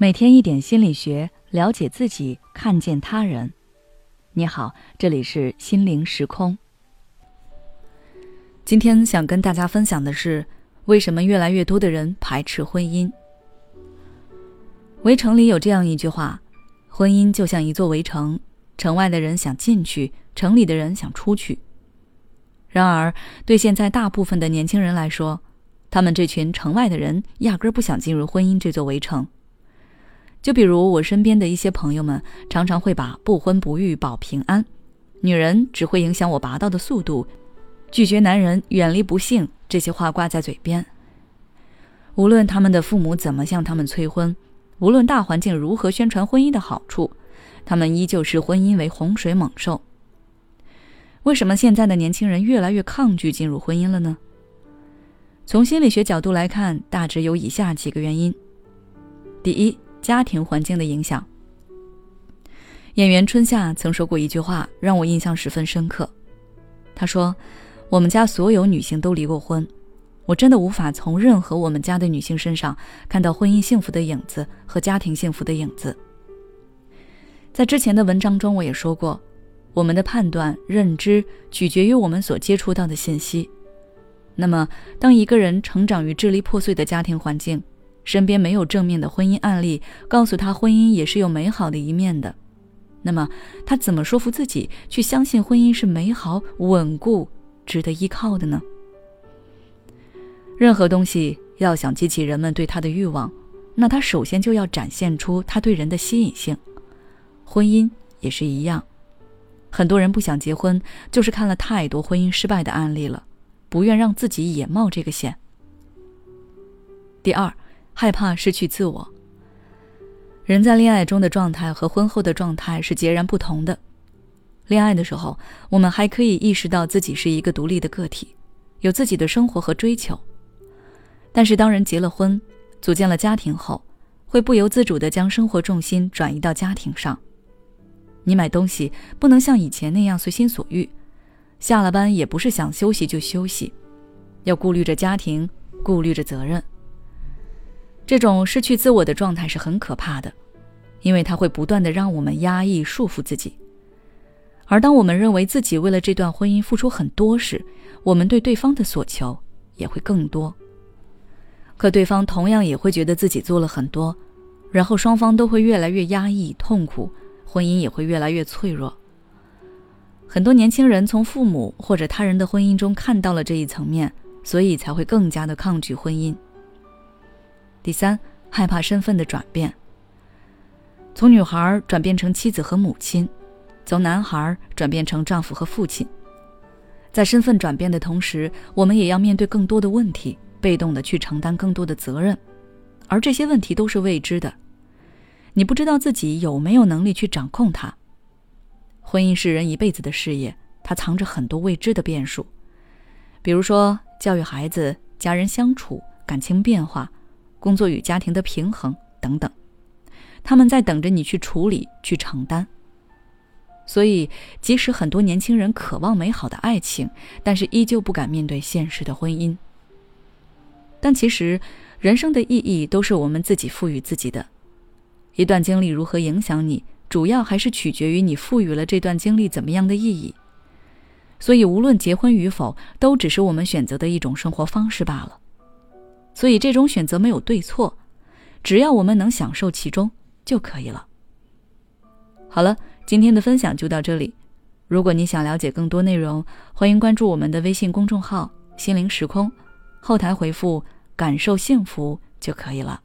每天一点心理学，了解自己，看见他人。你好，这里是心灵时空。今天想跟大家分享的是，为什么越来越多的人排斥婚姻？围城里有这样一句话：婚姻就像一座围城，城外的人想进去，城里的人想出去。然而，对现在大部分的年轻人来说，他们这群城外的人压根儿不想进入婚姻这座围城。就比如我身边的一些朋友们，常常会把“不婚不育保平安”，女人只会影响我拔刀的速度，拒绝男人远离不幸这些话挂在嘴边。无论他们的父母怎么向他们催婚，无论大环境如何宣传婚姻的好处，他们依旧视婚姻为洪水猛兽。为什么现在的年轻人越来越抗拒进入婚姻了呢？从心理学角度来看，大致有以下几个原因：第一，家庭环境的影响。演员春夏曾说过一句话，让我印象十分深刻。他说：“我们家所有女性都离过婚，我真的无法从任何我们家的女性身上看到婚姻幸福的影子和家庭幸福的影子。”在之前的文章中，我也说过，我们的判断、认知取决于我们所接触到的信息。那么，当一个人成长于支离破碎的家庭环境，身边没有正面的婚姻案例，告诉他婚姻也是有美好的一面的。那么他怎么说服自己去相信婚姻是美好、稳固、值得依靠的呢？任何东西要想激起人们对他的欲望，那他首先就要展现出他对人的吸引性。婚姻也是一样，很多人不想结婚，就是看了太多婚姻失败的案例了，不愿让自己也冒这个险。第二。害怕失去自我。人在恋爱中的状态和婚后的状态是截然不同的。恋爱的时候，我们还可以意识到自己是一个独立的个体，有自己的生活和追求。但是，当人结了婚，组建了家庭后，会不由自主地将生活重心转移到家庭上。你买东西不能像以前那样随心所欲，下了班也不是想休息就休息，要顾虑着家庭，顾虑着责任。这种失去自我的状态是很可怕的，因为它会不断的让我们压抑、束缚自己。而当我们认为自己为了这段婚姻付出很多时，我们对对方的所求也会更多。可对方同样也会觉得自己做了很多，然后双方都会越来越压抑、痛苦，婚姻也会越来越脆弱。很多年轻人从父母或者他人的婚姻中看到了这一层面，所以才会更加的抗拒婚姻。第三，害怕身份的转变。从女孩转变成妻子和母亲，从男孩转变成丈夫和父亲，在身份转变的同时，我们也要面对更多的问题，被动的去承担更多的责任，而这些问题都是未知的，你不知道自己有没有能力去掌控它。婚姻是人一辈子的事业，它藏着很多未知的变数，比如说教育孩子、家人相处、感情变化。工作与家庭的平衡等等，他们在等着你去处理、去承担。所以，即使很多年轻人渴望美好的爱情，但是依旧不敢面对现实的婚姻。但其实，人生的意义都是我们自己赋予自己的。一段经历如何影响你，主要还是取决于你赋予了这段经历怎么样的意义。所以，无论结婚与否，都只是我们选择的一种生活方式罢了。所以，这种选择没有对错，只要我们能享受其中就可以了。好了，今天的分享就到这里。如果你想了解更多内容，欢迎关注我们的微信公众号“心灵时空”，后台回复“感受幸福”就可以了。